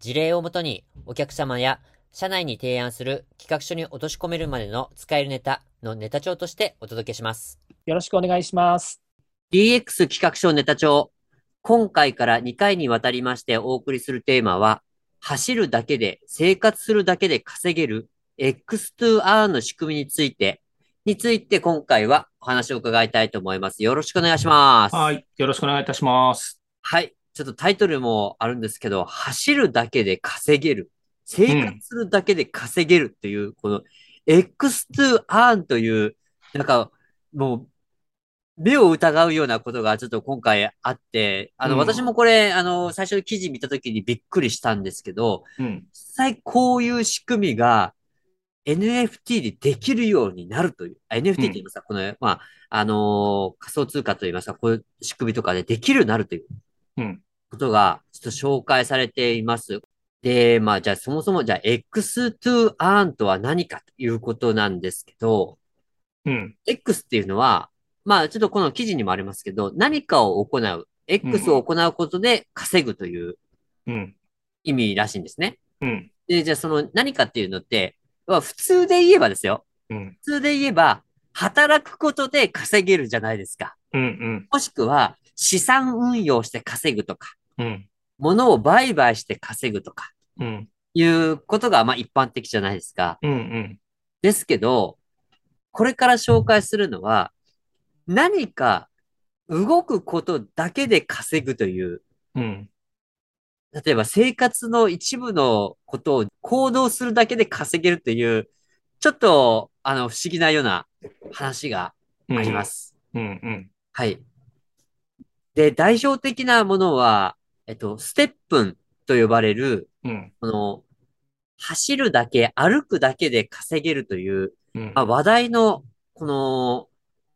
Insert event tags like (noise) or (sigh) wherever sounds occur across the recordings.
事例をもとにお客様や社内に提案する企画書に落とし込めるまでの使えるネタのネタ帳としてお届けします。よろしくお願いします。DX 企画書ネタ帳。今回から2回にわたりましてお送りするテーマは、走るだけで、生活するだけで稼げる X2R の仕組みについてについて今回はお話を伺いたいと思います。よろしくお願いします。はい。よろしくお願いいたします。はい。ちょっとタイトルもあるんですけど、走るだけで稼げる。生活するだけで稼げるっていう、うん、この X2 という、なんかもう目を疑うようなことがちょっと今回あって、あの、うん、私もこれ、あの、最初の記事見たときにびっくりしたんですけど、うん、実際こういう仕組みが NFT でできるようになるという、NFT って言いますか、うん、この、まあ、あのー、仮想通貨と言いますか、こういう仕組みとかでできるようになるということが、ちょっと紹介されています。で、まあ、じゃあそもそも、じゃあ X2 Earn とは何かということなんですけど、うん。X っていうのは、まあ、ちょっとこの記事にもありますけど、何かを行う、X を行うことで稼ぐという意味らしいんですね。うん。で、じゃあその何かっていうのって、まあ、普通で言えばですよ。うん、普通で言えば、働くことで稼げるじゃないですか。うんうん、もしくは、資産運用して稼ぐとか、うん、物を売買して稼ぐとか、うん、いうことがまあ一般的じゃないですか。うんうん、ですけど、これから紹介するのは、何か動くことだけで稼ぐという、うん、例えば生活の一部のことを行動するだけで稼げるという、ちょっと、あの、不思議なような話があります。うん、うん、うん。はい。で、代表的なものは、えっと、ステップンと呼ばれる、うん、この、走るだけ、歩くだけで稼げるという、うん、まあ、話題の、この、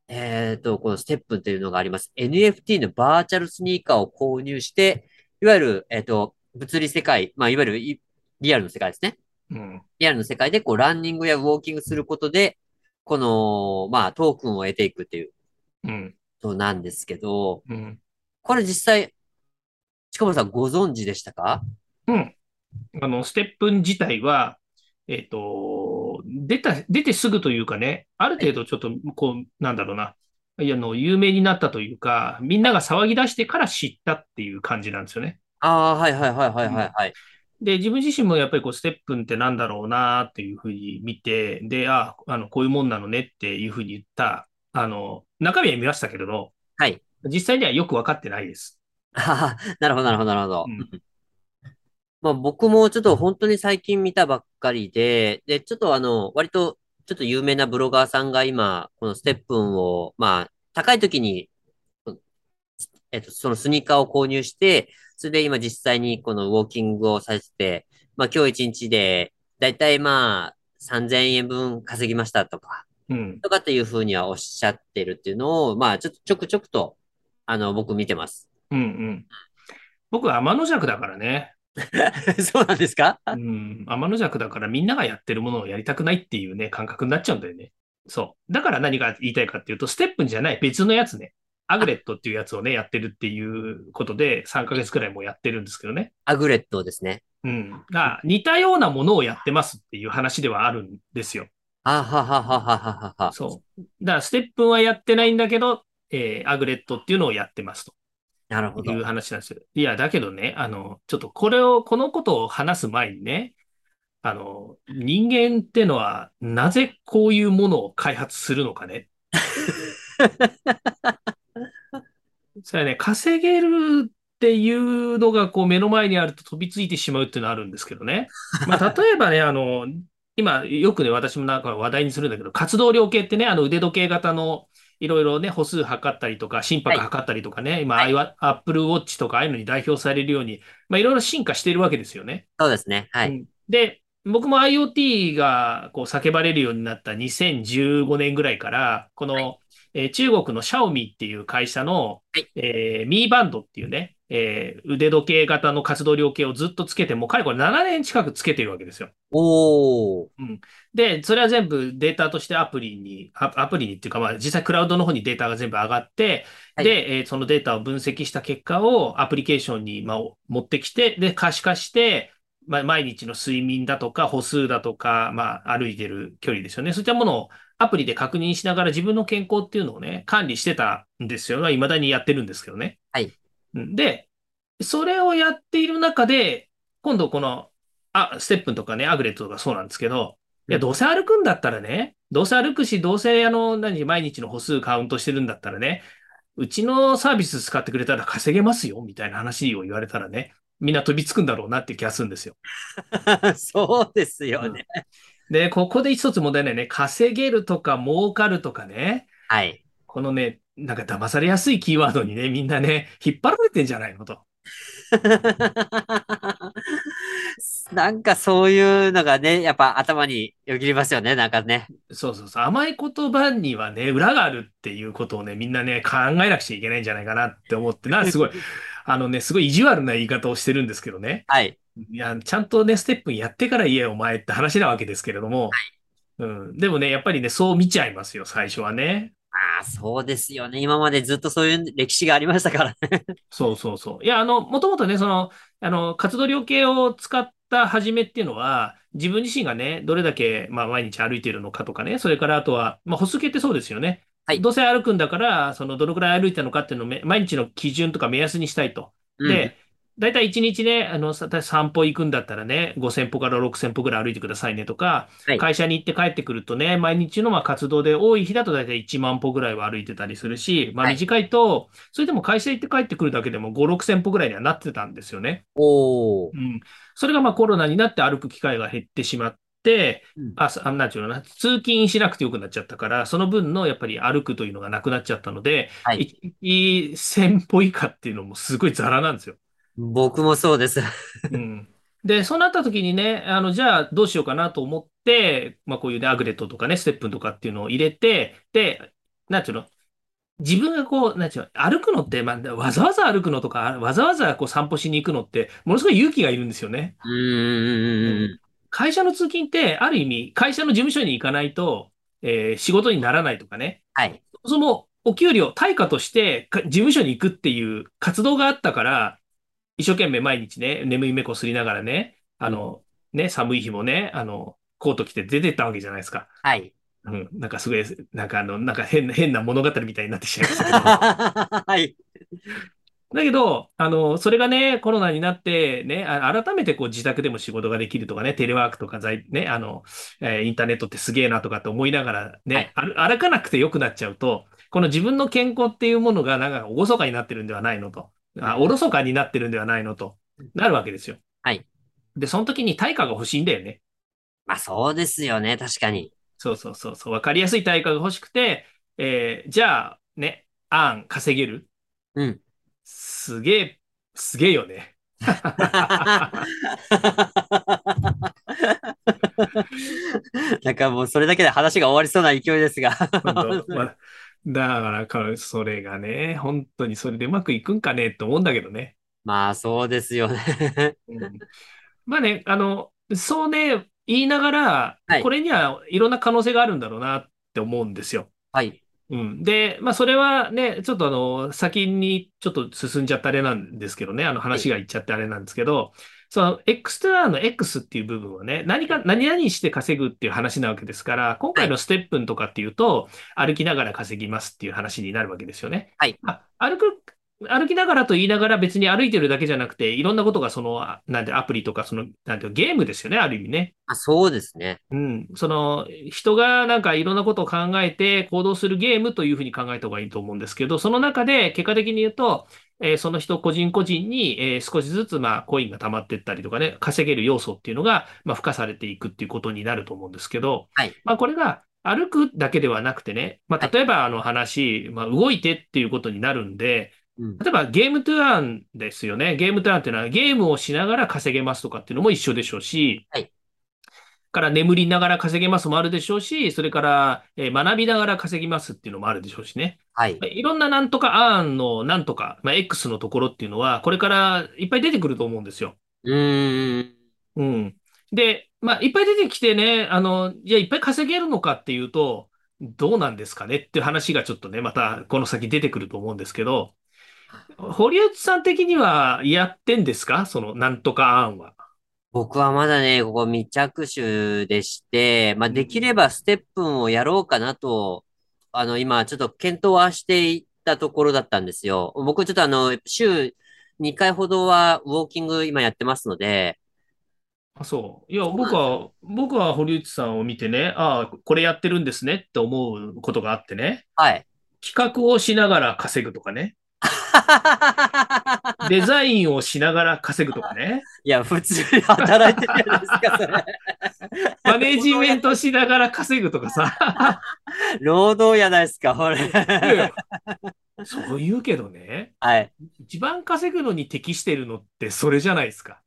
えっ、ー、と、このステップンというのがあります。NFT のバーチャルスニーカーを購入して、いわゆる、えっ、ー、と、物理世界、まあ、いわゆるリアルの世界ですね。うん。リアルの世界で、こう、ランニングやウォーキングすることで、この、まあ、トークンを得ていくっていう、うん。そうなんですけど、うん。これ実際、近本さんご存知でしたか？うん。あの、ステップン自体は、えっ、ー、と、出た、出てすぐというかね、ある程度ちょっと、こう、なんだろうな、いや、の、有名になったというか、みんなが騒ぎ出してから知ったっていう感じなんですよね。ああ、はいはいはいはいはい、はい。で、自分自身もやっぱりこう、ステップンってなんだろうなっていうふうに見て、で、ああ、の、こういうもんなのねっていうふうに言った、あの、中身は見ましたけれど、はい。実際にはよくわかってないです。(laughs) ああ、なるほどなるほどなるほど。うん、(laughs) まあ僕もちょっと本当に最近見たばっかりで、で、ちょっとあの、割とちょっと有名なブロガーさんが今、このステップンを、まあ、高い時に、えっと、そのスニーカーを購入して、それで今実際にこのウォーキングをさせて、まあ今日一日で、だいたいまあ3000円分稼ぎましたとか、うん、とかっていうふうにはおっしゃってるっていうのを、まあちょっとちょくちょくと、あの、僕見てます。うんうん。僕は天の弱だからね。(laughs) そうなんですか？うん。天の弱だからみんながやってるものをやりたくないっていうね、感覚になっちゃうんだよね。そう。だから何が言いたいかっていうと、ステップじゃない別のやつね。アグレットっていうやつをね、やってるっていうことで、3ヶ月くらいもやってるんですけどね。アグレットですね。うん。が、似たようなものをやってますっていう話ではあるんですよ。あはははははは。そう。だから、ステップはやってないんだけど、えー、アグレットっていうのをやってますと。なるほど。いう話なんですよ。いや、だけどね、あの、ちょっとこれを、このことを話す前にね、あの、人間ってのは、なぜこういうものを開発するのかね。(laughs) それはね、稼げるっていうのがこう目の前にあると飛びついてしまうっていうのはあるんですけどね。まあ、例えばね、あの、今よくね、私もなんか話題にするんだけど、活動量計ってね、あの腕時計型のいろいろね、歩数測ったりとか、心拍測ったりとかね、今、はいアップルウォッチとか、ああいうのに代表されるように、まあ、いろいろ進化しているわけですよね。そうですね。はい。うんで、僕も IoT がこう叫ばれるようになった2015年ぐらいから、この、はえー中国のシャオミっていう会社の、はいえーバンドっていうね、えー腕時計型の活動量計をずっとつけて、もうかれこれ7年近くつけてるわけですよ。おー。で、それは全部データとしてアプリに、アアプリにっていうか、まあ、実際クラウドの方にデータが全部上がって、はいで、えーそのデータを分析した結果をアプリケーションに、まあ、持ってきて、で、可視化して、まあ、毎日の睡眠だとか歩数だとか、まあ、歩いてる距離ですよね。そういったものをアプリで確認しながら自分の健康っていうのをね、管理してたんですよ。まあ、未だにやってるんですけどね。はいうん。で、それをやっている中で、今度この、あ、ステップンとかね、アグレットとかそうなんですけど、いや、どうせ歩くんだったらね、どうせ歩くし、どうせあの、何、毎日の歩数カウントしてるんだったらね、うちのサービス使ってくれたら稼げますよ、みたいな話を言われたらね、みんな飛びつくんだろうなって気がするんですよ。(laughs) そうですよね。で、ここで一つ問題ないね、稼げるとか儲かるとかね、はい。このね、なんか騙されやすいキーワードにね、みんなね、引っ張られてんじゃないのと。(laughs) なんかそういうのがね、やっぱ頭によぎりますよね、なんかね。そうそうそう。甘い言葉にはね、裏があるっていうことをね、みんなね、考えなくちゃいけないんじゃないかなって思ってな、すごい、(laughs) あのね、すごい意地悪な言い方をしてるんですけどね。はい。いや、ちゃんとね、ステップやってから言えよ、お前って話なわけですけれども。うん。でもね、やっぱりね、そう見ちゃいますよ、最初はね。ああ、そうですよね。今までずっとそういう歴史がありましたからね。そうそうそう。いや、あの、もともとね、その、あの、活動量計を使った始めっていうのは、自分自身がね、どれだけ、まあ、毎日歩いているのかとかね、それからあとは、まあ、歩数計ってそうですよね。はいどうせ歩くんだから、その、どのくらい歩いたのかっていうのをめ、毎日の基準とか目安にしたいと。うんで、大体1日ね、あの、さ散歩行くんだったらね、5000歩から6000歩ぐらい歩いてくださいねとか、はい会社に行って帰ってくるとね、毎日のまあ活動で多い日だと大体1万歩ぐらいは歩いてたりするし、まあはい短いと、それでも会社行って帰ってくるだけでも5、6000歩ぐらいにはなってたんですよね。おー。うん。それがまあコロナになって歩く機会が減ってしまって、うんあ、さあなんていうのかな、通勤しなくてよくなっちゃったから、その分のやっぱり歩くというのがなくなっちゃったので、はい。1日1000歩以下っていうのもすごいザラなんですよ。僕もそうです。うん。で、そうなった時にね、あの、じゃあどうしようかなと思って、まあこういうね、アグレットとかね、ステップンとかっていうのを入れて、で、なんていうの？自分がこう、なんていうの？歩くのって、まあ、わざわざ歩くのとか、わざわざこう散歩しに行くのって、ものすごい勇気がいるんですよね。うーん。会社の通勤って、ある意味、会社の事務所に行かないと、えー仕事にならないとかね。はい。そのお給料、対価としてか事務所に行くっていう活動があったから、一生懸命毎日ね、眠い目こすりながらね、あの、ね、寒い日もね、あの、コート着て出てったわけじゃないですか。はい。うん、なんかすごい、なんかあの、なんか変な、変な物語みたいになってきちゃいましたけど。(laughs) はい。だけど、あの、それがね、コロナになって、ね、あ改めてこう自宅でも仕事ができるとかね、テレワークとか在、ね、あの、えーインターネットってすげえなとかって思いながらね、歩歩かなくてよくなっちゃうと、この自分の健康っていうものがなんかおごそかになってるんではないのと、あ、おろそかになってるんではないのと、なるわけですよ。はい。で、その時に対価が欲しいんだよね。まあそうですよね。確かに。そうそうそうそう、わかりやすい対価が欲しくて、えーじゃあ、ね、あん稼げる？うん。すげえ、すげえよね。(laughs) なんかもうそれだけで話が終わりそうな勢いですが。(laughs) まあだからか、それがね、本当にそれでうまくいくんかねって思うんだけどね。まあそうですよね。うんまあね、あの、そうね、言いながらはい、これにはいろんな可能性があるんだろうなって思うんですよ。はい。うん。で、まあそれはね、ちょっとあの、先にちょっと進んじゃったあれなんですけどね、あの話がいっちゃってあれなんですけど、その X と R の X っていう部分はね、何か、何々して稼ぐっていう話なわけですから、今回のステップンとかっていうと、歩きながら稼ぎますっていう話になるわけですよね。はい。あ歩く、歩きながらと言いながら別に歩いてるだけじゃなくて、いろんなことがその、あなんてアプリとかその、なんてゲームですよね、ある意味ね。あ、そうですね。うん。その、人がなんかいろんなことを考えて行動するゲームというふうに考えた方がいいと思うんですけど、その中で結果的に言うと、えーその人個人個人に、えー少しずつまあコインが溜まっていったりとかね、稼げる要素っていうのが、まあ、付加されていくっていうことになると思うんですけど、はいまあこれが歩くだけではなくてね、まあ、例えばあの話、まあ、動いてっていうことになるんで、うん。例えばゲームトゥアーンですよね。ゲームトゥアーンっていうのはゲームをしながら稼げますとかっていうのも一緒でしょうし、はいから眠りながら稼げますもあるでしょうし、それから、えー学びながら稼ぎますっていうのもあるでしょうしね。はい。いろんななんとかアーンのなんとか、まあ、X のところっていうのは、これからいっぱい出てくると思うんですよ。うーん。うん。で、まあ、いっぱい出てきてね、あの、じゃあいっぱい稼げるのかっていうと、どうなんですかねっていう話がちょっとね、またこの先出てくると思うんですけど、堀内さん的にはやってんですか？そのなんとか案は。僕はまだね、ここ未着手でして、まあ、できればステップンをやろうかなと、あの、今、ちょっと検討はしていったところだったんですよ。僕、ちょっとあの、週2回ほどはウォーキング今やってますので、あ、そう。いや、僕は、僕は堀内さんを見てね、ああ、これやってるんですねって思うことがあってね、はい。企画をしながら稼ぐとかね、(laughs) デザインをしながら稼ぐとかね、いや、普通に働いてるじゃないですか、それ。マネジメントしながら稼ぐとかさ、労働やないですか、これ。そう言うけどね、はい。一番稼ぐのに適してるのってそれじゃないですか。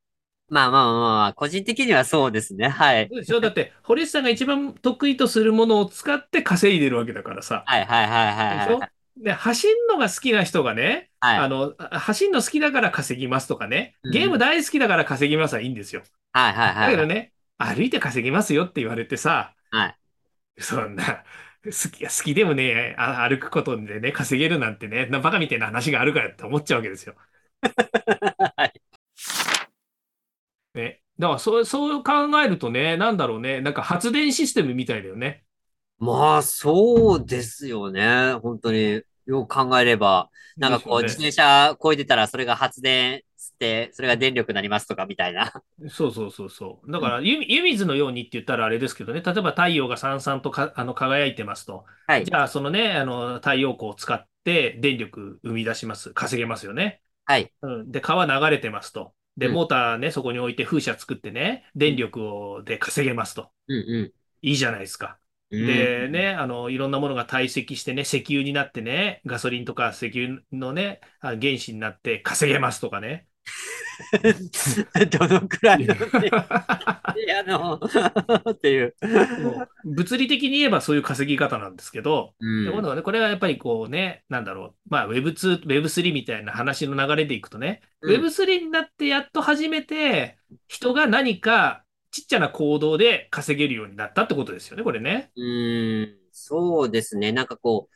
まあまあまあまあ、個人的にはそうですね。はい。そうでしょ？だって、堀内さんが一番得意とするものを使って稼いでるわけだからさ。はいはいはいはいはい。で、走るのが好きな人がね、はいあの、あ走るの好きだから稼ぎますとかね、うんゲーム大好きだから稼ぎますはいいんですよ。はいはいはい。だけどね、歩いて稼ぎますよって言われてさ、はい。そんな、好き、好きでもね、あ歩くことでね、稼げるなんてね、なバカみたいな話があるからって思っちゃうわけですよ。はい。ね。だからそう、そう考えるとね、なんだろうね、なんか発電システムみたいだよね。まあ、そうですよね。本当に。よく考えれば。なんかこう、自転車こいでたらそれが発電して、それが電力になりますとかみたいな。そうそうそうそう。だから、湯湯水のようにって言ったらあれですけどね、例えば太陽がさんさんとかあの輝いてますと。はいじ。ゃあ、そのね、あの太陽光を使って電力生み出します。稼げますよね。はい。うん、で、川流れてますと。で、うんモーターね、そこに置いて風車作ってね、電力をで稼げますと。うんういいじゃないですか。で、ね、あの、いろんなものが堆積してね、石油になってね、ガソリンとか石油のね、あ原子になって稼げますとかね。(laughs) どのくらいのね、(laughs) いや、あの、(laughs) っていう。もう物理的に言えばそういう稼ぎ方なんですけど、うんで今度はね、これはやっぱりこうね、なんだろう、まあ Web2、Web3 みたいな話の流れでいくとね、うん Web3 になってやっと初めて人が何かちっちゃな行動で稼げるようになったってことですよね、これね。うーん、そうですね。なんかこう、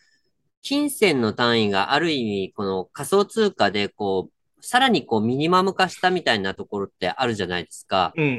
金銭の単位がある意味、この仮想通貨で、こう、さらにこうミニマム化したみたいなところってあるじゃないですか。うんうん、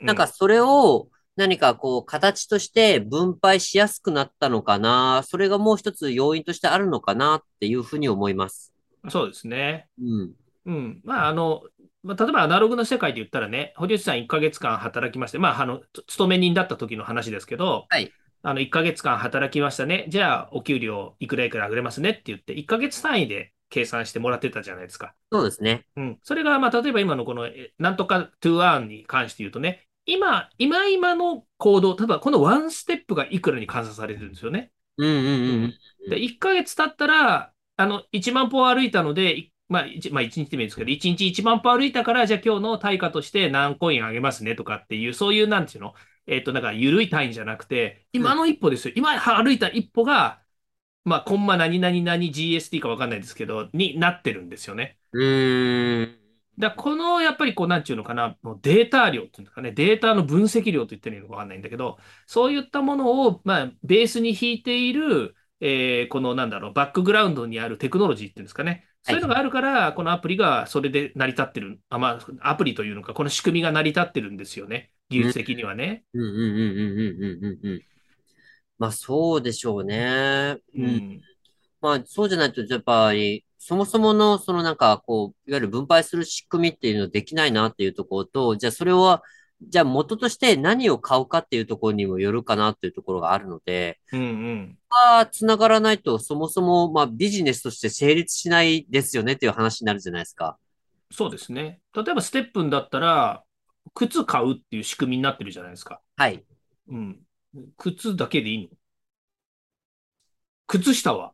うん。なんかそれを何かこう形として分配しやすくなったのかな。それがもう一つ要因としてあるのかなっていうふうに思います。そうですね。うん。うん。まあ、あの、まあ、例えばアナログの世界で言ったらね、堀内さん1ヶ月間働きまして、まあ、あの、つ勤め人だった時の話ですけど、はい。あの、1ヶ月間働きましたね。じゃあ、お給料いくらいくら上げれますねって言って、1ヶ月単位で計算してもらってたじゃないですか。そうですね。うん。それが、まあ、例えば今のこの、えなんとか to earn に関して言うとね、今、今今の行動、例えばこのワンステップがいくらに換算されてるんですよね。うんうんうんうん。で、1ヶ月経ったら、あの、1万歩歩いたので、いまあ、1、まあ、1日でもいいですけど、1日1万歩歩いたから、じゃあ今日の対価として何コインあげますねとかっていう、そういう、なんていうのえっと、なんか、緩い単位じゃなくて、今の一歩ですよ。今歩いた一歩が、まあ、コンマ何々何 GST かわかんないですけど、になってるんですよね。うーん。だこの、やっぱりこう、なんていうのかな、もうデータ量っていうんですかね、データの分析量と言ってるのかわかんないんだけど、そういったものを、まあ、ベースに引いている、えーこの、なんだろう、バックグラウンドにあるテクノロジーっていうんですかね。そういうのがあるから、このアプリがそれで成り立ってる。あまあ、アプリというのか、この仕組みが成り立ってるんですよね。技術的にはね。うんうんうんうんうんうんうん。まあ、そうでしょうね。うん。うん、まあ、そうじゃないと、やっぱり、そもそもの、そのなんか、こう、いわゆる分配する仕組みっていうのできないなっていうところと、じゃあそれは、じゃあ元として何を買うかっていうところにもよるかなっていうところがあるので、うんうん。まあ、繋がらないと、そもそも、まあビジネスとして成立しないですよねっていう話になるじゃないですか。そうですね。例えば、ステップンだったら、靴買うっていう仕組みになってるじゃないですか。はい。うん。靴だけでいいの？靴下は？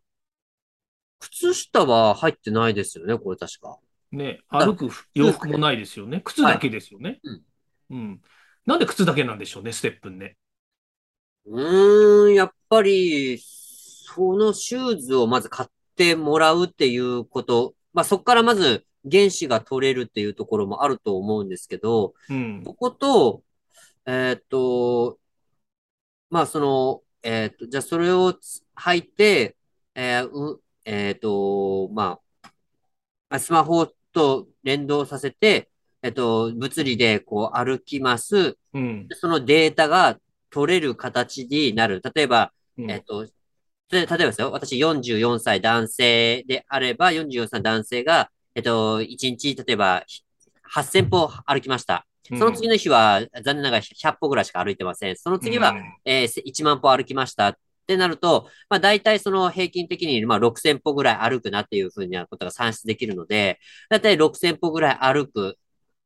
靴下は入ってないですよね、これ確か。ね、歩く洋服もないですよね。靴だけですよね。うんうん。なんで靴だけなんでしょうね、ステップンね。うーん、やっぱり、そのシューズをまず買ってもらうっていうこと、まあそこからまず原子が取れるっていうところもあると思うんですけど、うん。ここと、えーっと、まあその、えーっと、じゃあそれをつ履いて、えーう、えーっと、まあ、まあスマホと連動させて、えーっと、物理でこう歩きます。うん。そのデータが取れる形になる。例えば、うんえっと、で例えばですよ、私44歳男性であれば、44歳男性が、えっと、1日、例えば、8000歩歩きました。その次の日は、残念ながら100歩ぐらいしか歩いてません。その次は、えー1万歩歩きましたってなると、まあ大体その平均的にまあ6000歩ぐらい歩くなっていうふうなことが算出できるので、大体6000歩ぐらい歩く。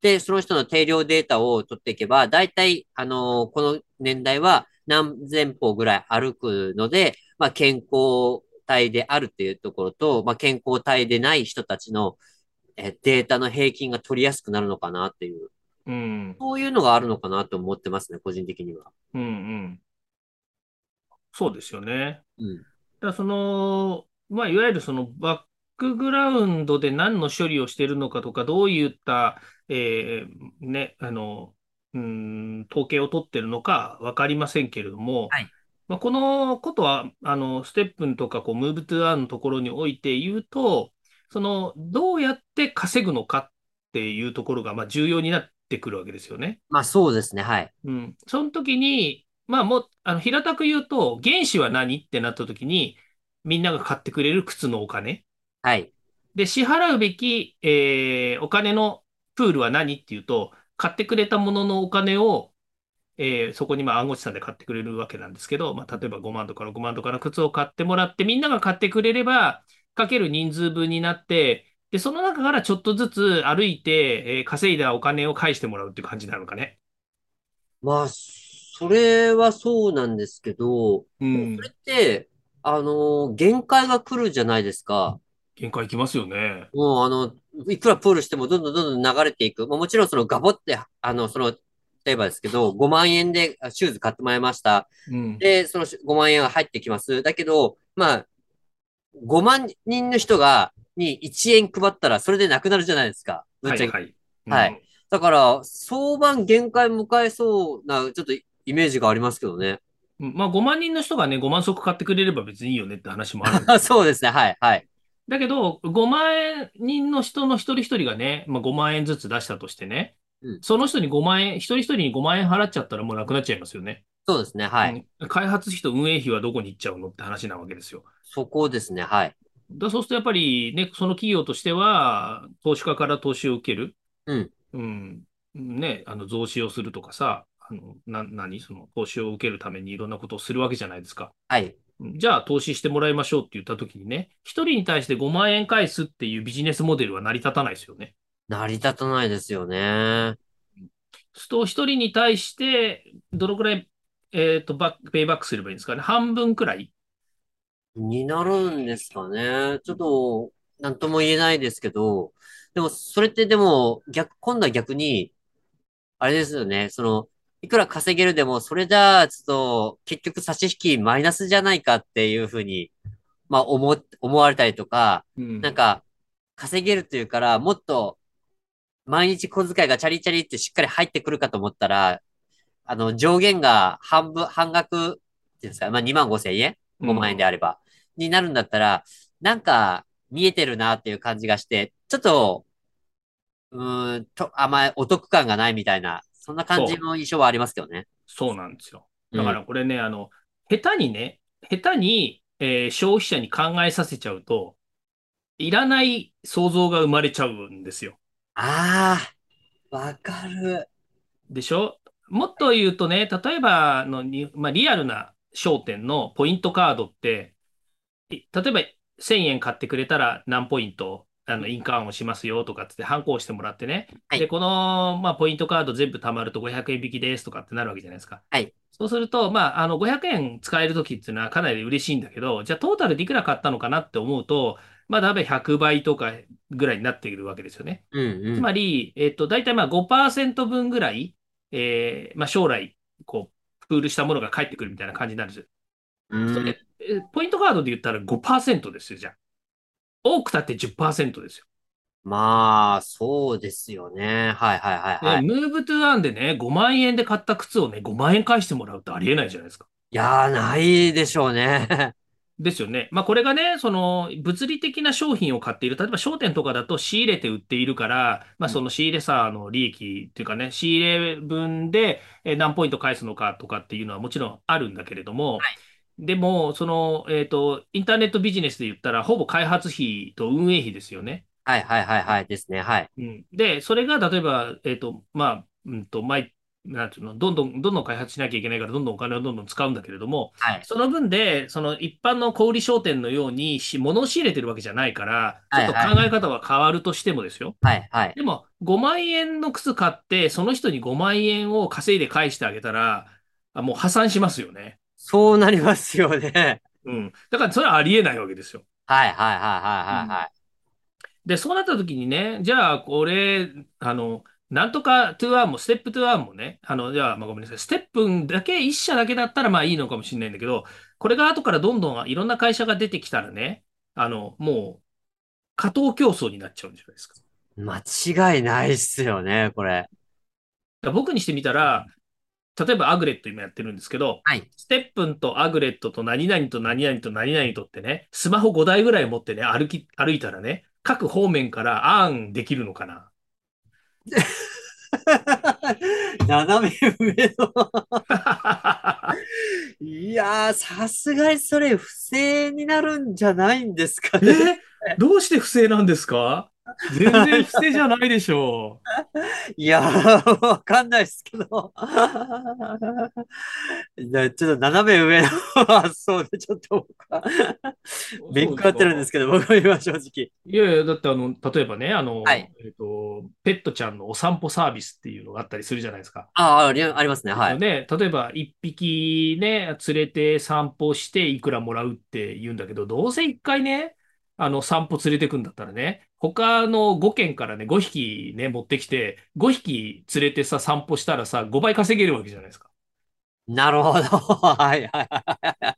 で、その人の定量データを取っていけば、大体、あのーこの年代は何千歩ぐらい歩くので、まあ健康体であるっていうところと、まあ健康体でない人たちのえーデータの平均が取りやすくなるのかなっていう、うん。そういうのがあるのかなと思ってますね、個人的には。うん。うん。そうですよね。うん。だその、まあ、いわゆるそのバックグラウンドで何の処理をしているのかとか、どういった、えーね、あの、うん、統計を取ってるのか分かりませんけれども、はいまあ、このことは、あの、ステップンとか、こう、ムーブトゥアーンのところにおいて言うと、その、どうやって稼ぐのかっていうところが、まあ、重要になってくるわけですよね。まあそうですね、はい。うん。その時に、まあもう、あの、平たく言うと、原資は何ってなった時に、みんなが買ってくれる靴のお金。はい。で、支払うべき、えーお金のプールは何っていうと、買ってくれたもののお金を、えーそこにまあ暗号資産で買ってくれるわけなんですけど、まあ、例えば5万とか6万とかの靴を買ってもらって、みんなが買ってくれれば、かける人数分になって、で、その中からちょっとずつ歩いて、えー稼いだお金を返してもらうっていう感じなのかね。まあ、それはそうなんですけど、うんそれって、あの、限界が来るじゃないですか。限界いきますよね。もう、あの、いくらプールしてもどんどんどんどん流れていく。まあ、もちろんそのガボって、あの、その、例えばですけど、5万円であシューズ買ってもらいました。うん。で、その5万円が入ってきます。だけど、まあ、5万人の人が、に1円配ったらそれでなくなるじゃないですか。ぶっちゃけはいはい。はいだから、相場限界迎えそうな、ちょっとイメージがありますけどね。うんまあ5万人の人がね、5万足買ってくれれば別にいいよねって話もある。(laughs) そうですね。はい、はい。だけど、5万円人の人の一人一人がね、まあ、5万円ずつ出したとしてね、うんその人に5万円、一人一人に5万円払っちゃったらもうなくなっちゃいますよね。そうですね。はい。うん開発費と運営費はどこに行っちゃうのって話なわけですよ。そこですね。はい。だそうするとやっぱりね、その企業としては、投資家から投資を受ける。うん。うん。ね、あの増資をするとかさ、あのな何？その投資を受けるためにいろんなことをするわけじゃないですか。はい。じゃあ投資してもらいましょうって言ったときにね、一人に対して5万円返すっていうビジネスモデルは成り立たないですよね。成り立たないですよね。すると一人に対してどのくらい、えっと、バック、ペイバックすればいいんですかね。半分くらい。になるんですかね。ちょっと、なんとも言えないですけど、でも、それってでも、逆、今度は逆に、あれですよね。その、いくら稼げるでも、それじゃあ、ちょっと、結局差し引きマイナスじゃないかっていうふうに、まあ、思、思われたりとか、うんなんか、稼げるというから、もっと、毎日小遣いがチャリチャリってしっかり入ってくるかと思ったら、あの、上限が半分、半額っていうんですか、まあ、2万5千円 ?5 万円であれば、になるんだったら、なんか、見えてるなっていう感じがして、ちょっと、うーん、と、あんまりお得感がないみたいな、そんな感じの印象はありますけどね。そうなんですよ。うんだからこれね、あの、下手にね、下手に、えー消費者に考えさせちゃうと、いらない想像が生まれちゃうんですよ。ああ、わかる。でしょ？もっと言うとね、例えばのに、まあ、リアルな商店のポイントカードって、い例えば1000円買ってくれたら何ポイント、あの、印鑑をしますよとかって、ハンコをしてもらってね。はいで、この、まあ、ポイントカード全部貯まると500円引きですとかってなるわけじゃないですか。はい。そうすると、まあ、あの、500円使えるときっていうのはかなり嬉しいんだけど、じゃあトータルでいくら買ったのかなって思うと、まあ、だいぶ100倍とかぐらいになっているわけですよね。うんうん。つまり、えっと、大体まあ5%分ぐらい、えーまあ、将来、こう、プールしたものが返ってくるみたいな感じになるんですよ。うんポイントカードで言ったら5%ですよ、じゃあ。多くたって10%ですよ。まあ、そうですよね。はいはいはいはい。ね、ムーブトゥアンでね、5万円で買った靴をね、5万円返してもらうってありえないじゃないですか。いやー、ないでしょうね。(laughs) ですよね。まあこれがね、その物理的な商品を買っている、例えば商店とかだと仕入れて売っているから、まあその仕入れさの利益っていうかね、仕入れ分でえー何ポイント返すのかとかっていうのはもちろんあるんだけれども、でも、その、えっと、インターネットビジネスで言ったら、ほぼ開発費と運営費ですよね。はいはいはいはいですね。はい。うん、で、それが例えば、えっと、まあ、うんと、毎、なんていうの、どんどん、どんどん開発しなきゃいけないから、どんどんお金をどんどん使うんだけれども、はい。その分で、その一般の小売商店のようにし、物を仕入れてるわけじゃないから、ちょっと考え方は変わるとしてもですよ。はいはい。でも、5万円の靴買って、その人に5万円を稼いで返してあげたら、あもう破産しますよね。そうなりますよね。うん。だから、それはありえないわけですよ。はいはいはいはいはいはい。で、そうなった時にね、じゃあ、これ、あの、なんとかトゥアーも、ステップトゥアーもね、あの、じゃあ、まあ、ごめんなさい、ステップだけ、一社だけだったらまあいいのかもしれないんだけど、これが後からどんどんいろんな会社が出てきたらね、あの、もう、過当競争になっちゃうんじゃないですか。間違いないっすよね、これ。僕にしてみたら、例えばアグレット今やってるんですけど、はい。ステップンとアグレットと何々と何々と何々とってね、スマホ5台ぐらい持ってね、歩き、歩いたらね、各方面からアーンできるのかな。(laughs) 斜め上の。(laughs) いやー、さすがにそれ不正になるんじゃないんですかね。え？どうして不正なんですか？全然不正じゃないでしょ (laughs) いやー、わかんないですけど。(laughs) ちょっと斜め上の発想でちょっと僕はう。勉強ってるんですけど、僕は今正直。いやいや、だってあの、例えばね、あの、はいえっと、ペットちゃんのお散歩サービスっていうのがあったりするじゃないですか。ああ、ありありますね。はい。ね、例えば一匹ね、連れて散歩していくらもらうって言うんだけど、どうせ一回ね、あの散歩連れてくんだったらね、他の5軒からね、5匹ね、持ってきて、5匹連れてさ、散歩したらさ、5倍稼げるわけじゃないですか。なるほど。(laughs) はいはいはい。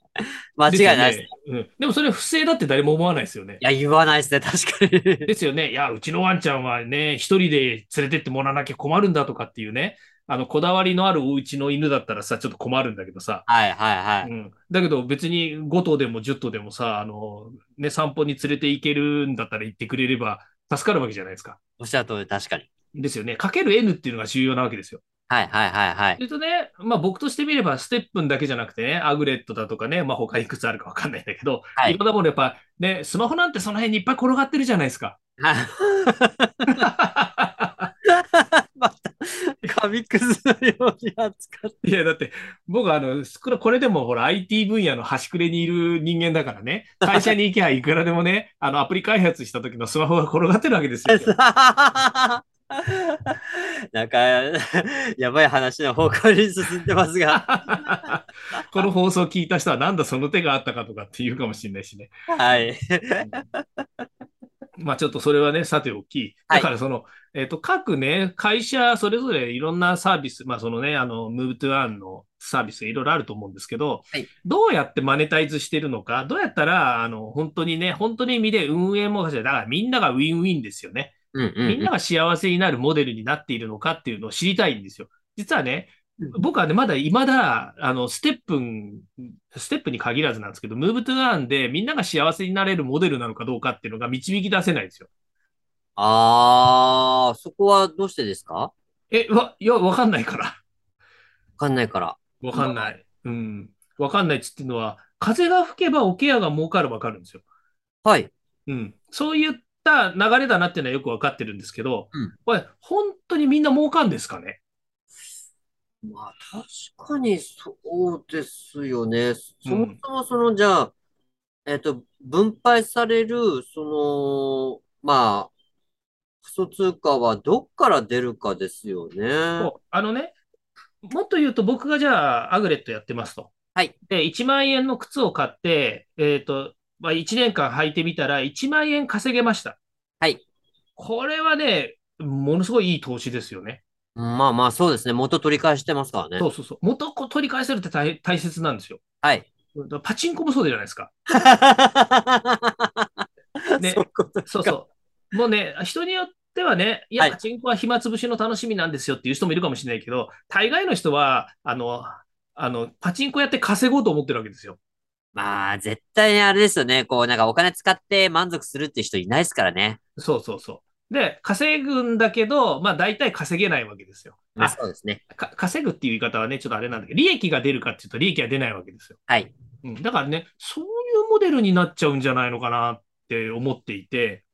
間違いないですね。よね。うん。でもそれ不正だって誰も思わないですよねい。や、言わないですね。確かに。ですよね。いや、うちのワンちゃんはね、一人で連れてってもらわなきゃ困るんだとかっていうね、あの、こだわりのあるお家の犬だったらさ、ちょっと困るんだけどさ、はいはいはい。うん。だけど別に5頭でも10頭でもさ、あの、ね、散歩に連れて行けるんだったら行ってくれれば助かるわけじゃないですか。おっしゃる通り、確かに。ですよね。かける N っていうのが重要なわけですよ。はいはいはいはいそ。れとね、まあ僕としてみれば、ステップンだけじゃなくてね、アグレットだとかね、まあ他いくつあるかわかんないんだけど、はいいろんなものやっぱね、スマホなんてその辺にいっぱい転がってるじゃないですか。(laughs) (laughs) 紙くずのように扱って。いや、だって、僕はあの、これでもほら、IT 分野の端くれにいる人間だからね、会社に行けばいくらでもね、(laughs) あの、アプリ開発した時のスマホが転がってるわけですよ。(laughs) なんか、やばい話の方向に進んでますが。この放送聞いた人はなんだその手があったかとかって言うかもしれないしね。はい。まあちょっとそれはね、さておき。はいだからその、えっ、と、各ね、会社それぞれいろんなサービス、まあそのね、あの、 Move to Earn のサービスいろいろあると思うんですけど、はいどうやってマネタイズしてるのか、どうやったら、あの、本当にね、本当の意味で運営も、だからみんながウィンウィンですよね。うんうんみんなが幸せになるモデルになっているのかっていうのを知りたいんですよ。実はね、僕はね、まだ未だ、あの、ステップン、ステップに限らずなんですけど、 Move to Earn でみんなが幸せになれるモデルなのかどうかっていうのが導き出せないんですよ。あー、そこはどうしてですか？わえ、わ、いや、わかんないから。かんないから。わかんない。うん。わかんないっつっていうのは、風が吹けば桶屋が儲かるわかるんですよ。はい。うん。そういった流れだなっていうのはよくわかってるんですけど、うんこれ、本当にみんな儲かんですかね？まあ、確かにそうですよね。そうんもそもその、じゃあ、えっと、分配される、そまあ、仮想通貨はどっから出るかですよね。そうあのね、もっと言うと僕がじゃあアグレットやってますと。はい。で、1万円の靴を買って、えっと、まあ、1年間履いてみたら1万円稼げました。はい。これはね、ものすごいいい投資ですよね。まあまあ、そうですね。元取り返してますからね。そうそうそう。元を取り返せるって大大切なんですよ。はい。パチンコもそうじゃないですか。(laughs) ねそういうことですかそうそう。もうね、人によってはね、いや、はいパチンコは暇つぶしの楽しみなんですよっていう人もいるかもしれないけど、大概の人は、あの、あの、パチンコやって稼ごうと思ってるわけですよ。まあ、絶対にあれですよね。こう、なんかお金使って満足するっていう人いないですからね。そうそうそう。で、稼ぐんだけど、まあ大体稼げないわけですよ。まあ、あそうですね。か稼ぐっていう言い方はね、ちょっとあれなんだけど、利益が出るかっていうと利益が出ないわけですよ。はい。うん、だからね、そういうモデルになっちゃうんじゃないのかなって思っていて、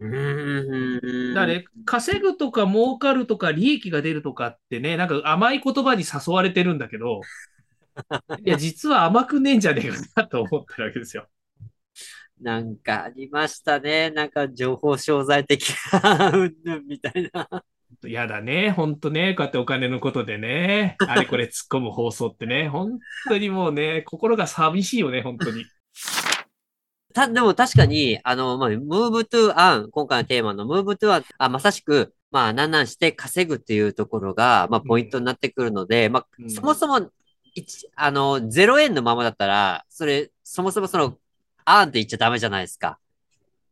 うーん。だね、稼ぐとか儲かるとか利益が出るとかってね、なんか甘い言葉に誘われてるんだけど、(laughs) いや、実は甘くねえんじゃねえかなと思ってるわけですよ。なんかありましたね。なんか情報商材的な、うんぬんみたいな。やだね、ほんとね、こうやってお金のことでね、あれこれ突っ込む放送ってね、本当にもうね、心が寂しいよね、本当に。た、でも確かに、あの、まあ、move to earn、今回のテーマの move to earn、あ、まさしく、まあ、なんなんして稼ぐっていうところが、まあ、ポイントになってくるので、まあ、うん。そもそも、一、あの、0円のままだったら、それ、そもそもその、アーンって言っちゃダメじゃないですか。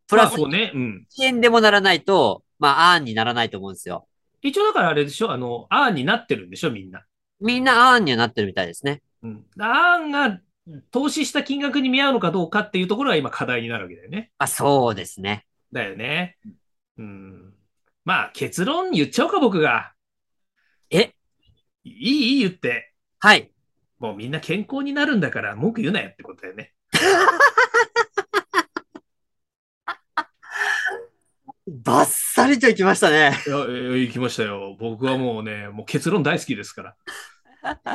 プラスまあね、うん。1円でもならないと、まあ、アーンにならないと思うんですよ。一応だからあれでしょ、あの、アーンになってるんでしょ、みんな。みんなアーンにはなってるみたいですね。うん。アーンが投資した金額に見合うのかどうかっていうところが今課題になるわけだよね。あ、そうですね。だよね。うん。まあ、結論言っちゃおうか、僕が。え、いい、いい？言って。はい。もうみんな健康になるんだから文句言うなよってことだよね。(laughs) バッサリといきましたね。いや、え行きましたよ。僕はもうね、もう結論大好きですから。(laughs)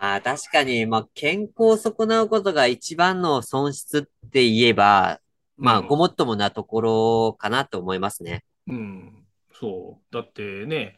まあ確かに、まあ健康を損なうことが一番の損失って言えば、まあうんごもっともなところかなと思いますね。うん。そう。だってね、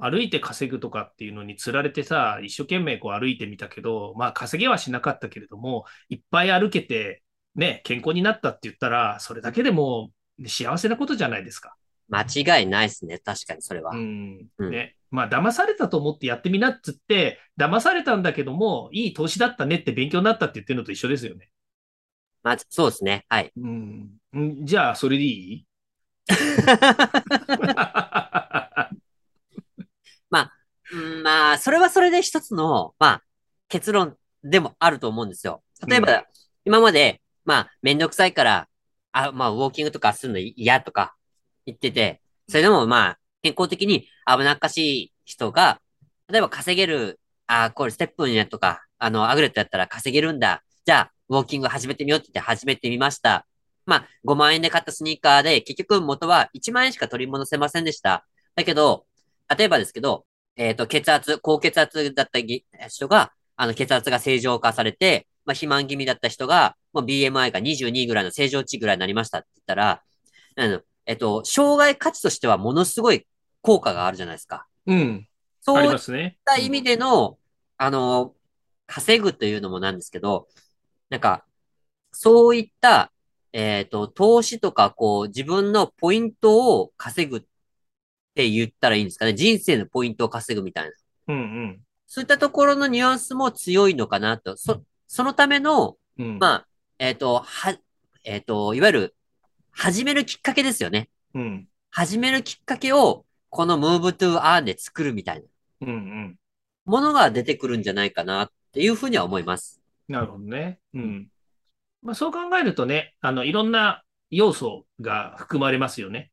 歩いて稼ぐとかっていうのにつられてさ、一生懸命こう歩いてみたけど、まあ稼げはしなかったけれども、いっぱい歩けて、ね、健康になったって言ったら、それだけでもう幸せなことじゃないですか。間違いないですね。確かにそれは。うん。うんね。まあ、騙されたと思ってやってみなっつって、騙されたんだけども、いい投資だったねって勉強になったって言ってるのと一緒ですよね。まあそうですね。はい。うん。んじゃあ、それでいい？(laughs) うんまあ、それはそれで一つの、まあ、結論でもあると思うんですよ。例えば、うん今まで、まあ、めんどくさいから、あ、まあ、ウォーキングとかするの嫌とか言ってて、それでもまあ、健康的に危なっかしい人が、例えば稼げる、あ、これステップンやとか、あの、アグレットやったら稼げるんだ。じゃあ、ウォーキング始めてみようって言って始めてみました。まあ、5万円で買ったスニーカーで、結局元は1万円しか取り戻せませんでした。だけど、例えばですけど、えっ、と、血圧、高血圧だった人が、あの、血圧が正常化されて、まあ、肥満気味だった人が、もう BMI が22ぐらいの正常値ぐらいになりましたって言ったら、あの、えっ、と、障害価値としてはものすごい効果があるじゃないですか。うん。そういっますね。た意味での、あの、稼ぐというのもなんですけど、なんか、そういった、えっ、と、投資とか、こう、自分のポイントを稼ぐって言ったらいいんですかね。人生のポイントを稼ぐみたいな。うんそういったところのニュアンスも強いのかなと。そ、そのための、うん。うん。まあ、えっ、と、は、えっ、と、いわゆる、始めるきっかけですよね。うん。始めるきっかけを、この Move to Earn で作るみたいなうんうん。ものが出てくるんじゃないかなっていうふうには思います。なるほどね。うん。まあ、そう考えるとね、あの、いろんな要素が含まれますよね。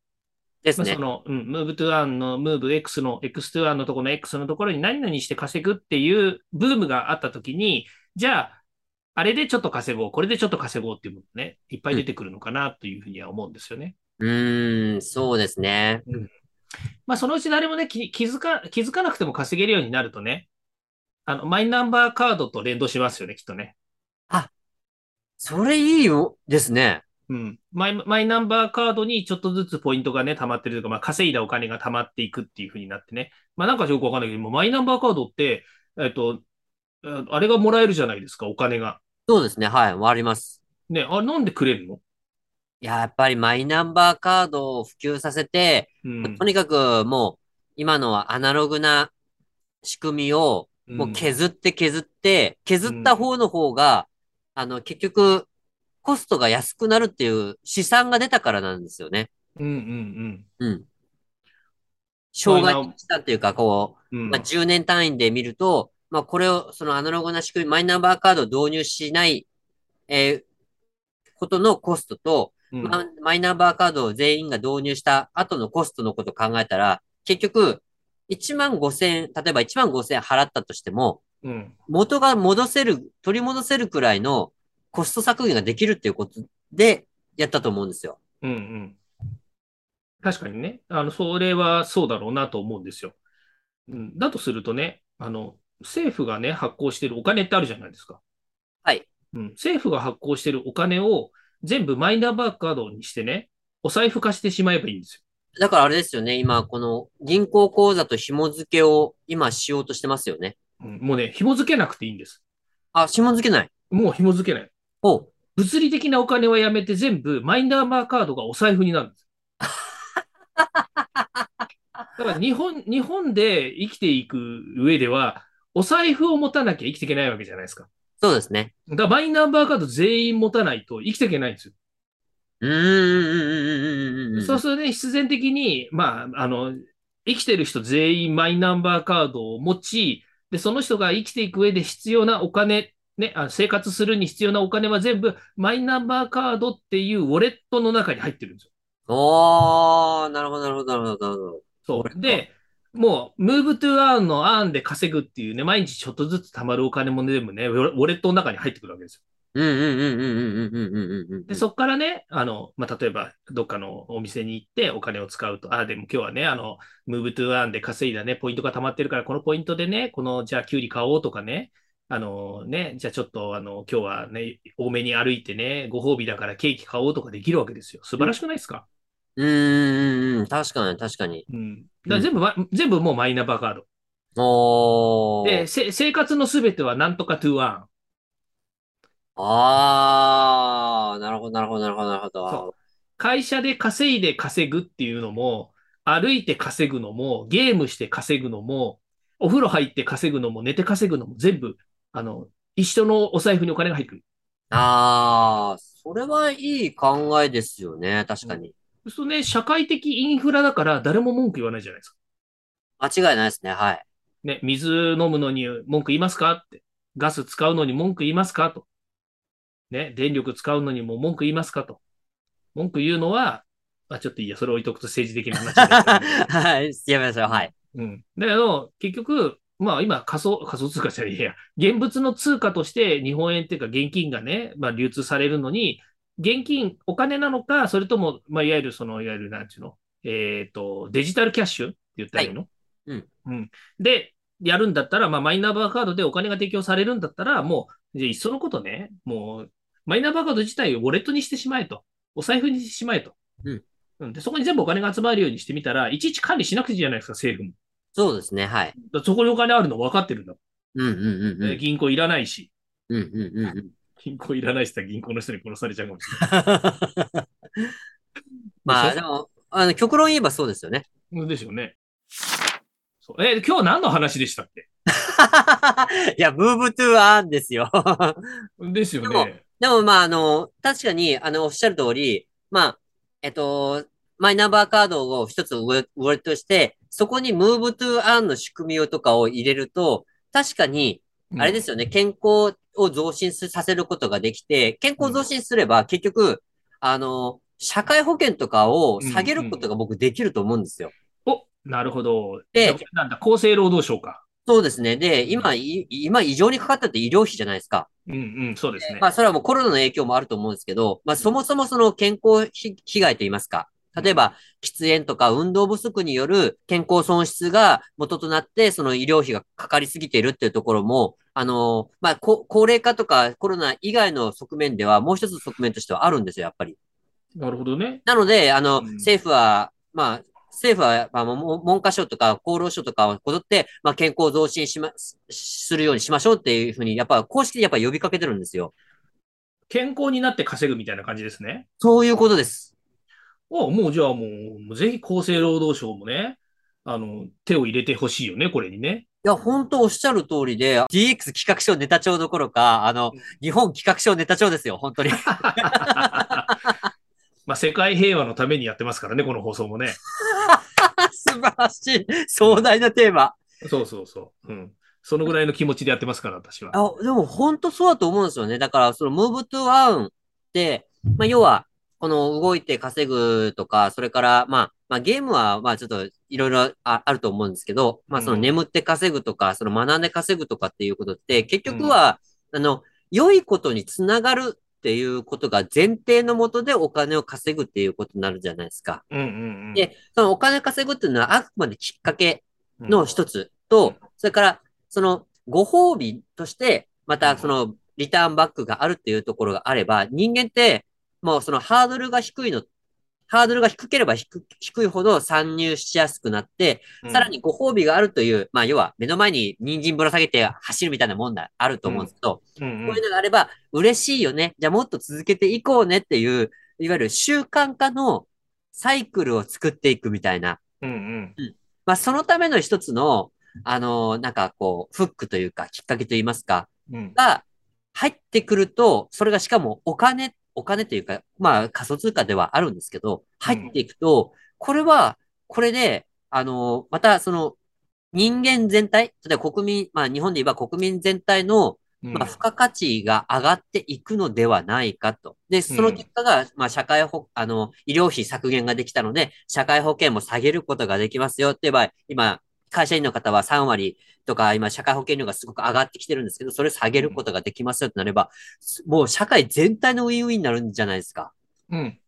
ですねまあそ。の、うん、move to earn の move X の X to earn のところの X のところに何々して稼ぐっていうブームがあったときに、じゃあ、あれでちょっと稼ごう、これでちょっと稼ごうっていうものね、いっぱい出てくるのかなというふうには思うんですよね。うーん、そうですね。まあ、そのうち誰もね、気気づか、気づかなくても稼げるようになるとね、あの、マイナンバーカードと連動しますよね、きっとね。それいいよですね。うん。マイ、マイナンバーカードにちょっとずつポイントがね、溜まってるとか、まあ、稼いだお金が溜まっていくっていう風になってね。まあ、なんかよくわかんないけど、もうマイナンバーカードって、えっと、ああれがもらえるじゃないですか、お金が。そうですね。はい。あります。ね、あ、なんでくれるの？いや、やっぱりマイナンバーカードを普及させて、うんと。にかくもう、今のはアナログな仕組みを、もう削って削って、削った方の方が、あの、結局、コストが安くなるっていう試算が出たからなんですよね。うんうんうん。障害的したっていうか、こう、うん。うんまあ、10年単位で見ると、まあ、これを、そのアナログな仕組み、マイナンバーカードを導入しない、えーことのコストと、うんまマイナンバーカードを全員が導入した後のコストのことを考えたら、結局、1万5千、例えば1万5千払ったとしても、うん。元が戻せる、取り戻せるくらいのコスト削減ができるっていうことでやったと思うんですよ。うんうん。確かにね。あの、それはそうだろうなと思うんですよ。うん。だとするとね、あの、政府がね、発行してるお金ってあるじゃないですか。はい。うん。政府が発行してるお金を全部マイナンバーカードにしてね、お財布化してしまえばいいんですよ。だからあれですよね、今、この銀行口座と紐付けを今しようとしてますよね。うん。もうね、紐付けなくていいんです。あ、紐付けない。もう紐付けない。おう物理的なお金はやめて全部マイナンバーカードがお財布になるんです。(laughs) だから日本、日本で生きていく上では、お財布を持たなきゃ生きていけないわけじゃないですか。そうですね。だからマイナンバーカード全員持たないと生きていけないんですよ。うーん。そうするとね、必然的に、まあ、あの、生きてる人全員マイナンバーカードを持ち、で、その人が生きていく上で必要なお金、ね、あ生活するに必要なお金は全部マイナンバーカードっていうウォレットの中に入ってるんですよ。おー、なるほど、なるほど、なるほど、なるほど。そう。で、もう、 Move to Earn の Earn で稼ぐっていうね、毎日ちょっとずつ貯まるお金もね、全部ね、ウォレットの中に入ってくるわけですよ。で、そっからね、あの、まあ、例えば、どっかのお店に行ってお金を使うと、ああ、でも今日はね、あの、Move to Earn で稼いだね、ポイントが溜まってるから、このポイントでね、この、じゃあ、キュウリ買おうとかね、あのね、じゃあちょっと、あの、今日はね、多めに歩いてね、ご褒美だからケーキ買おうとかできるわけですよ。素晴らしくないですかうーん、うん、確かに、確かに。うん。だから全部、ま全部もうマイナンバーカード。おー。で、せ生活のすべてはなんとか to Earn。あー、なるほど、なるほど、なるほど、なるほど。会社で稼いで稼ぐっていうのも、歩いて稼ぐのも、ゲームして稼ぐのも、お風呂入って稼ぐのも、寝て稼ぐのも、全部、あの、一緒のお財布にお金が入ってくる。あー、それはいい考えですよね、確かに。そうね、社会的インフラだから誰も文句言わないじゃないですか。間違いないですね、はい。ね、水飲むのに文句言いますかって。ガス使うのに文句言いますかと。ね、電力使うのにも文句言いますかと。文句言うのは、あ、ちょっといいや、それ置いとくと政治的な話にな (laughs) はい、やめましょう、はい。うん。だけど、結局、まあ今仮想、仮想通貨じゃねえや。現物の通貨として日本円っていうか現金がね、まあ流通されるのに、現金、お金なのか、それとも、まあいわゆるその、いわゆるなんちゅうの、えっと、デジタルキャッシュって言ったらいいの、うん。うん。で、やるんだったら、まあマイナンバーカードでお金が提供されるんだったら、もう、じゃあいっそのことね、もう、マイナンバーカード自体をウォレットにしてしまえと。お財布にしてしまえと。うん。うん。で、そこに全部お金が集まるようにしてみたら、いちいち管理しなくていいじゃないですか、政府も。そうですね、はい。そこにお金あるの分かってるんだ。うん、うん、うん、うん。え銀行いらないし。うん、うん、うんうん。銀行いらないしさ、銀行の人に殺されちゃうかもしれない。(laughs) まあ、でも、あの、極論言えばそうですよね。ょですよね。そうえ、今日何の話でしたっけ？(laughs) いや、 Move to Earn ですよ。(laughs) ですよでもね。でも、まあ、あの、確かに、あの、おっしゃる通り、まあ、えっと、マイナンバーカードを一つウォウォレットして、そこに Move to Earn の仕組みをとかを入れると、確かに、あれですよね、健康を増進させることができて、健康増進すれば、結局、あの、社会保険とかを下げることが僕できると思うんですよ。お、なるほど。でなんだ、厚生労働省か。そうですね。で、今、い今異常にかかったって医療費じゃないですか。うんうん、そうですね。まあ、それはもうコロナの影響もあると思うんですけど、まあ、そもそもその健康被被害といいますか。例えば、喫煙とか運動不足による健康損失が元となって、その医療費がかかりすぎているっていうところも、あの、まあ、こ高齢化とかコロナ以外の側面では、もう一つ側面としてはあるんですよ、やっぱり。なるほどね。なので、あの、うん政府は、まあ、政府は、まあ、も文科省とか厚労省とかをこぞって、まあ、健康増進しま、するようにしましょうっていうふうに、やっぱ公式でやっぱ呼びかけてるんですよ。健康になって稼ぐみたいな感じですね。そういうことです。おもうじゃあもう、ぜひ厚生労働省もね、あの、手を入れてほしいよね、これにね。いや、本当おっしゃる通りで、DX 企画書ネタ帳どころか、あの、日本企画書ネタ帳ですよ、本当に。(laughs) まあ、世界平和のためにやってますからね、この放送もね。(laughs) 素晴らしい。壮大なテーマ。そうそうそう。うん。そのぐらいの気持ちでやってますから、私は。あ、でも本当そうだと思うんですよね。だから、その move to earn って、まあ、要は、この動いて稼ぐとか、それから、まあ、まあ、ゲームは、まあ、ちょっといろいろああると思うんですけど、まあ、そのうん。眠って稼ぐとか、その学んで稼ぐとかっていうことって、結局は、あの、良いことにつながるっていうことが前提のもとでお金を稼ぐっていうことになるじゃないですか。うんうんうん。で、そのお金稼ぐっていうのはあくまできっかけうん。の一つと、それから、その、ご褒美として、またその、リターンバックがあるっていうところがあれば、人間って、もうそのハードルが低いの、ハードルが低ければ低低いほど参入しやすくなって、うん。さらにご褒美があるという、まあ要は目の前に人参ぶら下げて走るみたいなもんだ、あると思うんですけど、うん。うんこういうのがあれば嬉しいよね。じゃあもっと続けていこうねっていう、いわゆる習慣化のサイクルを作っていくみたいな、うんうん。まあ、そのための一つの、あのなんかこう、フックというか、きっかけといいますか、うん。が入ってくると、それがしかもお金、お金というか、まあ仮想通貨ではあるんですけど、入っていくと、これは、これで、あのまたその、人間全体、例えば国民、まあ日本で言えば国民全体の、うん。まあ、付加価値が上がっていくのではないかと。で、その結果が、まあ、社会保、あの、医療費削減ができたので、社会保険も下げることができますよって言えば、今、会社員の方は3割とか、今、社会保険料がすごく上がってきてるんですけど、それ下げることができますよってなれば、もう社会全体のウィンウィンになるんじゃないですか？うん。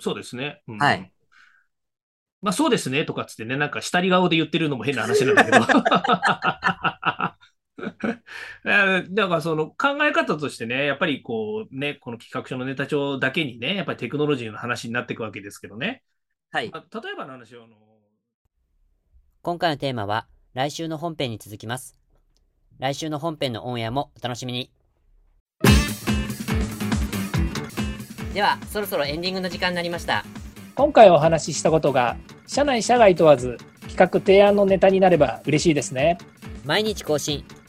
そうですね。うんはい。まあそうですねとかっつってね、なんか下り顔で言ってるのも変な話なんだけど。え (laughs) ーだからその考え方としてね、やっぱりこうね、この企画書のネタ帳だけにね、やっぱりテクノロジーの話になっていくわけですけどね。はい。まあ例えばの話をあの、今回のテーマは来週の本編に続きます。来週の本編のオンエアもお楽しみに。では、そろそろエンディングの時間になりました。今回お話ししたことが社内社外問わず企画提案のネタになれば嬉しいですね毎日更新、